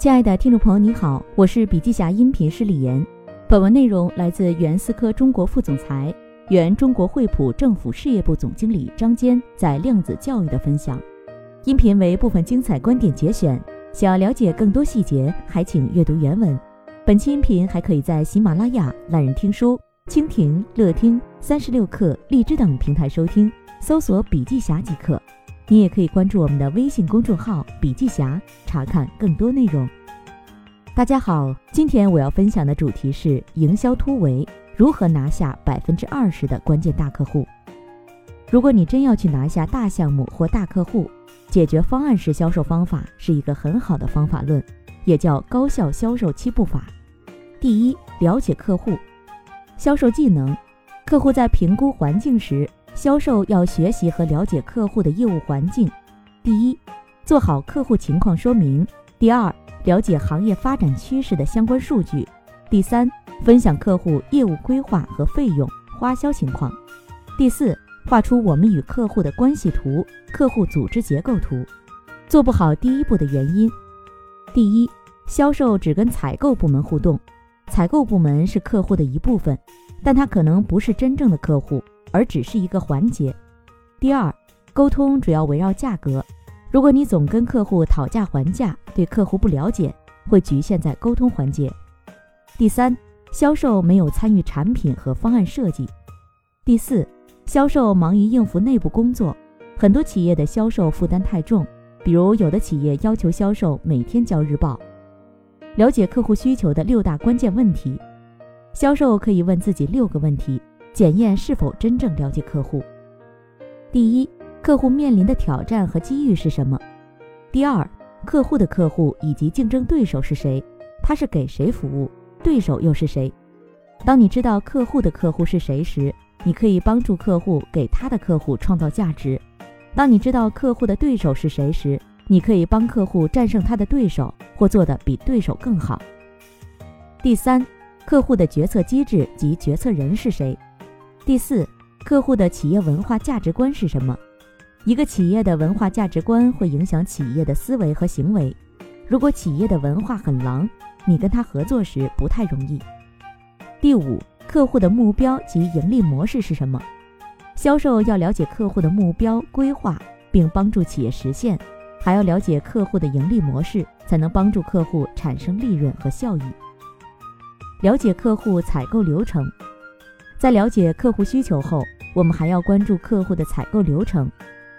亲爱的听众朋友，你好，我是笔记侠音频师李岩。本文内容来自原思科中国副总裁、原中国惠普政府事业部总经理张坚在量子教育的分享。音频为部分精彩观点节选，想要了解更多细节，还请阅读原文。本期音频还可以在喜马拉雅、懒人听书、蜻蜓、乐听、三十六课、荔枝等平台收听，搜索“笔记侠”即可。你也可以关注我们的微信公众号“笔记侠”，查看更多内容。大家好，今天我要分享的主题是营销突围，如何拿下百分之二十的关键大客户。如果你真要去拿下大项目或大客户，解决方案式销售方法是一个很好的方法论，也叫高效销售七步法。第一，了解客户，销售技能，客户在评估环境时。销售要学习和了解客户的业务环境。第一，做好客户情况说明；第二，了解行业发展趋势的相关数据；第三，分享客户业务规划和费用花销情况；第四，画出我们与客户的关系图、客户组织结构图。做不好第一步的原因：第一，销售只跟采购部门互动，采购部门是客户的一部分，但他可能不是真正的客户。而只是一个环节。第二，沟通主要围绕价格。如果你总跟客户讨价还价，对客户不了解，会局限在沟通环节。第三，销售没有参与产品和方案设计。第四，销售忙于应付内部工作，很多企业的销售负担太重，比如有的企业要求销售每天交日报。了解客户需求的六大关键问题，销售可以问自己六个问题。检验是否真正了解客户。第一，客户面临的挑战和机遇是什么？第二，客户的客户以及竞争对手是谁？他是给谁服务？对手又是谁？当你知道客户的客户是谁时，你可以帮助客户给他的客户创造价值；当你知道客户的对手是谁时，你可以帮客户战胜他的对手或做得比对手更好。第三，客户的决策机制及决策人是谁？第四，客户的企业文化价值观是什么？一个企业的文化价值观会影响企业的思维和行为。如果企业的文化很狼，你跟他合作时不太容易。第五，客户的目标及盈利模式是什么？销售要了解客户的目标规划，并帮助企业实现，还要了解客户的盈利模式，才能帮助客户产生利润和效益。了解客户采购流程。在了解客户需求后，我们还要关注客户的采购流程。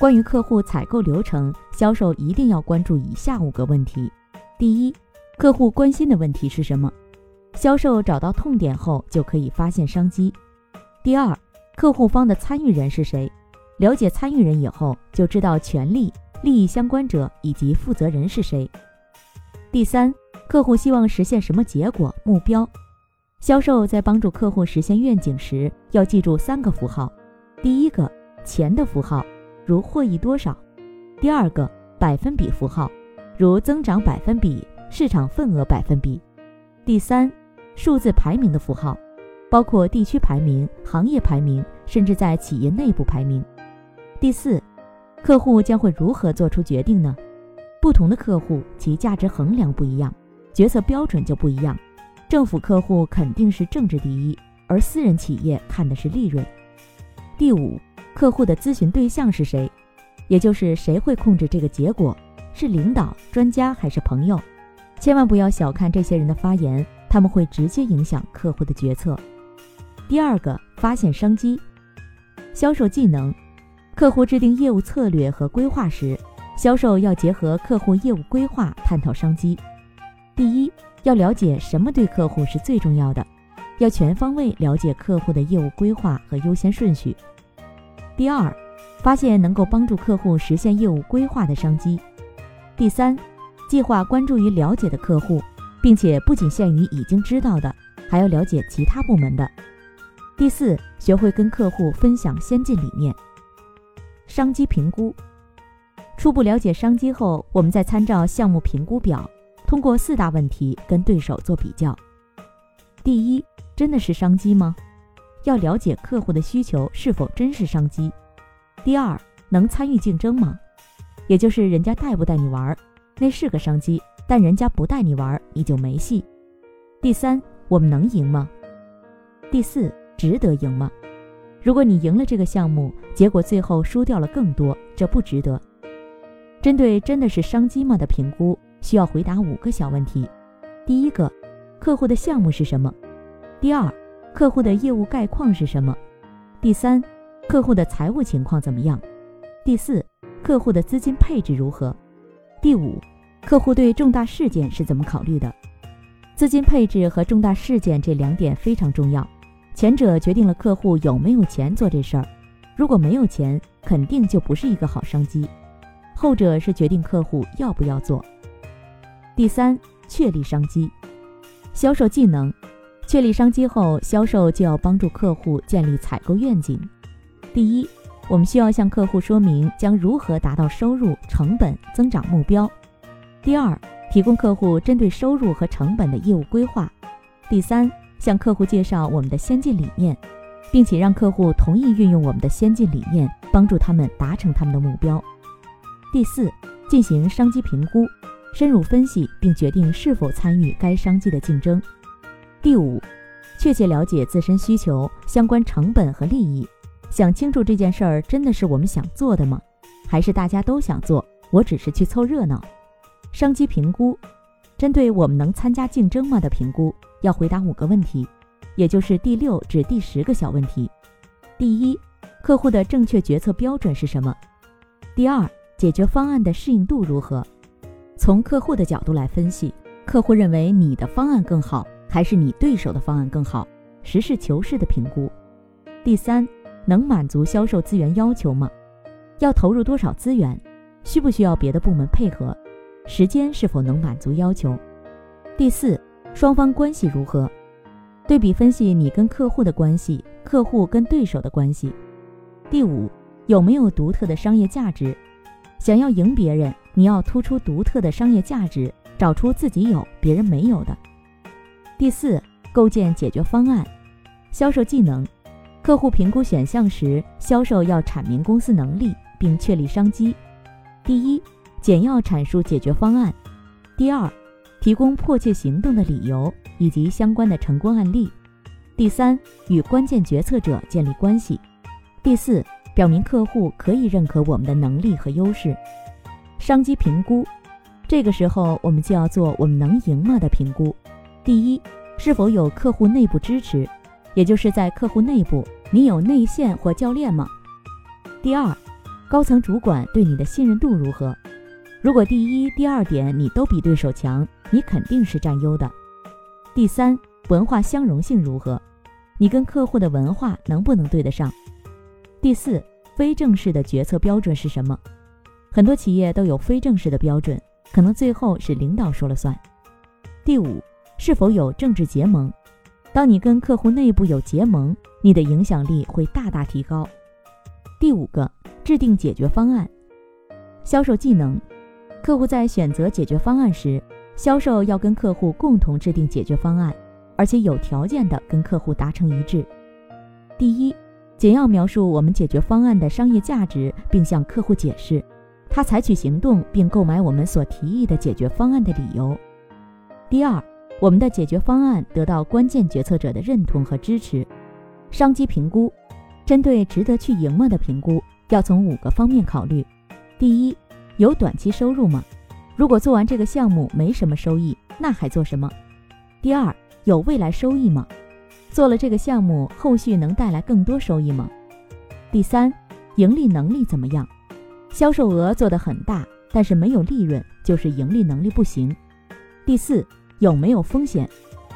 关于客户采购流程，销售一定要关注以下五个问题：第一，客户关心的问题是什么？销售找到痛点后，就可以发现商机。第二，客户方的参与人是谁？了解参与人以后，就知道权利、利益相关者以及负责人是谁。第三，客户希望实现什么结果、目标？销售在帮助客户实现愿景时，要记住三个符号：第一个，钱的符号，如获益多少；第二个，百分比符号，如增长百分比、市场份额百分比；第三，数字排名的符号，包括地区排名、行业排名，甚至在企业内部排名。第四，客户将会如何做出决定呢？不同的客户其价值衡量不一样，决策标准就不一样。政府客户肯定是政治第一，而私人企业看的是利润。第五，客户的咨询对象是谁？也就是谁会控制这个结果？是领导、专家还是朋友？千万不要小看这些人的发言，他们会直接影响客户的决策。第二个，发现商机。销售技能，客户制定业务策略和规划时，销售要结合客户业务规划探讨商机。第一。要了解什么对客户是最重要的，要全方位了解客户的业务规划和优先顺序。第二，发现能够帮助客户实现业务规划的商机。第三，计划关注于了解的客户，并且不仅限于已经知道的，还要了解其他部门的。第四，学会跟客户分享先进理念。商机评估，初步了解商机后，我们再参照项目评估表。通过四大问题跟对手做比较：第一，真的是商机吗？要了解客户的需求是否真是商机；第二，能参与竞争吗？也就是人家带不带你玩，那是个商机，但人家不带你玩，你就没戏。第三，我们能赢吗？第四，值得赢吗？如果你赢了这个项目，结果最后输掉了更多，这不值得。针对真的是商机吗的评估，需要回答五个小问题：第一个，客户的项目是什么？第二，客户的业务概况是什么？第三，客户的财务情况怎么样？第四，客户的资金配置如何？第五，客户对重大事件是怎么考虑的？资金配置和重大事件这两点非常重要。前者决定了客户有没有钱做这事儿，如果没有钱，肯定就不是一个好商机；后者是决定客户要不要做。第三，确立商机，销售技能，确立商机后，销售就要帮助客户建立采购愿景。第一，我们需要向客户说明将如何达到收入、成本、增长目标。第二，提供客户针对收入和成本的业务规划。第三。向客户介绍我们的先进理念，并且让客户同意运用我们的先进理念，帮助他们达成他们的目标。第四，进行商机评估，深入分析并决定是否参与该商机的竞争。第五，确切了解自身需求、相关成本和利益，想清楚这件事儿真的是我们想做的吗？还是大家都想做，我只是去凑热闹？商机评估，针对我们能参加竞争吗的评估。要回答五个问题，也就是第六至第十个小问题。第一，客户的正确决策标准是什么？第二，解决方案的适应度如何？从客户的角度来分析，客户认为你的方案更好，还是你对手的方案更好？实事求是的评估。第三，能满足销售资源要求吗？要投入多少资源？需不需要别的部门配合？时间是否能满足要求？第四。双方关系如何？对比分析你跟客户的关系，客户跟对手的关系。第五，有没有独特的商业价值？想要赢别人，你要突出独特的商业价值，找出自己有别人没有的。第四，构建解决方案。销售技能，客户评估选项时，销售要阐明公司能力并确立商机。第一，简要阐述解决方案。第二。提供迫切行动的理由以及相关的成功案例。第三，与关键决策者建立关系。第四，表明客户可以认可我们的能力和优势。商机评估，这个时候我们就要做我们能赢吗的评估。第一，是否有客户内部支持，也就是在客户内部，你有内线或教练吗？第二，高层主管对你的信任度如何？如果第一、第二点你都比对手强，你肯定是占优的。第三，文化相容性如何？你跟客户的文化能不能对得上？第四，非正式的决策标准是什么？很多企业都有非正式的标准，可能最后是领导说了算。第五，是否有政治结盟？当你跟客户内部有结盟，你的影响力会大大提高。第五个，制定解决方案，销售技能。客户在选择解决方案时，销售要跟客户共同制定解决方案，而且有条件的跟客户达成一致。第一，简要描述我们解决方案的商业价值，并向客户解释他采取行动并购买我们所提议的解决方案的理由。第二，我们的解决方案得到关键决策者的认同和支持。商机评估，针对值得去赢吗的评估，要从五个方面考虑。第一。有短期收入吗？如果做完这个项目没什么收益，那还做什么？第二，有未来收益吗？做了这个项目，后续能带来更多收益吗？第三，盈利能力怎么样？销售额做得很大，但是没有利润，就是盈利能力不行。第四，有没有风险？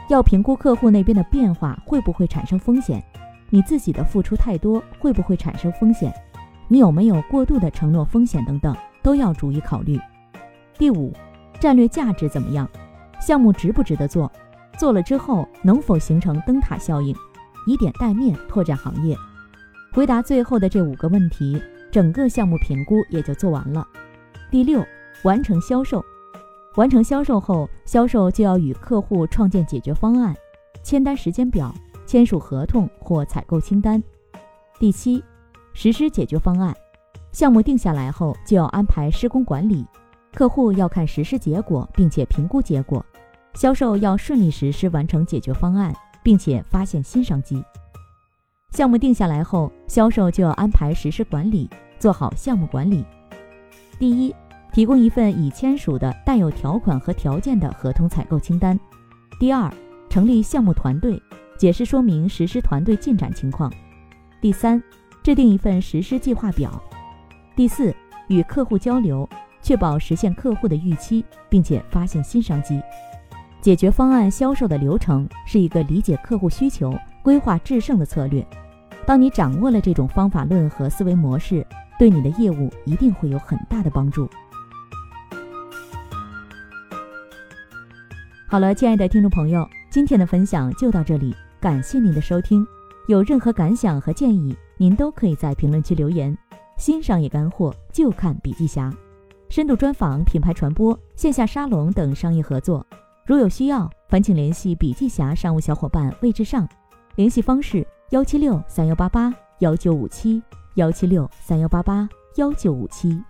要评估客户那边的变化会不会产生风险？你自己的付出太多会不会产生风险？你有没有过度的承诺风险等等？都要逐一考虑。第五，战略价值怎么样？项目值不值得做？做了之后能否形成灯塔效应，以点带面拓展行业？回答最后的这五个问题，整个项目评估也就做完了。第六，完成销售。完成销售后，销售就要与客户创建解决方案，签单时间表，签署合同或采购清单。第七，实施解决方案。项目定下来后，就要安排施工管理，客户要看实施结果，并且评估结果；销售要顺利实施完成解决方案，并且发现新商机。项目定下来后，销售就要安排实施管理，做好项目管理。第一，提供一份已签署的带有条款和条件的合同采购清单。第二，成立项目团队，解释说明实施团队进展情况。第三，制定一份实施计划表。第四，与客户交流，确保实现客户的预期，并且发现新商机。解决方案销售的流程是一个理解客户需求、规划制胜的策略。当你掌握了这种方法论和思维模式，对你的业务一定会有很大的帮助。好了，亲爱的听众朋友，今天的分享就到这里，感谢您的收听。有任何感想和建议，您都可以在评论区留言。新商业干货就看笔记侠，深度专访、品牌传播、线下沙龙等商业合作，如有需要，烦请联系笔记侠商务小伙伴魏志尚，联系方式：幺七六三幺八八幺九五七幺七六三幺八八幺九五七。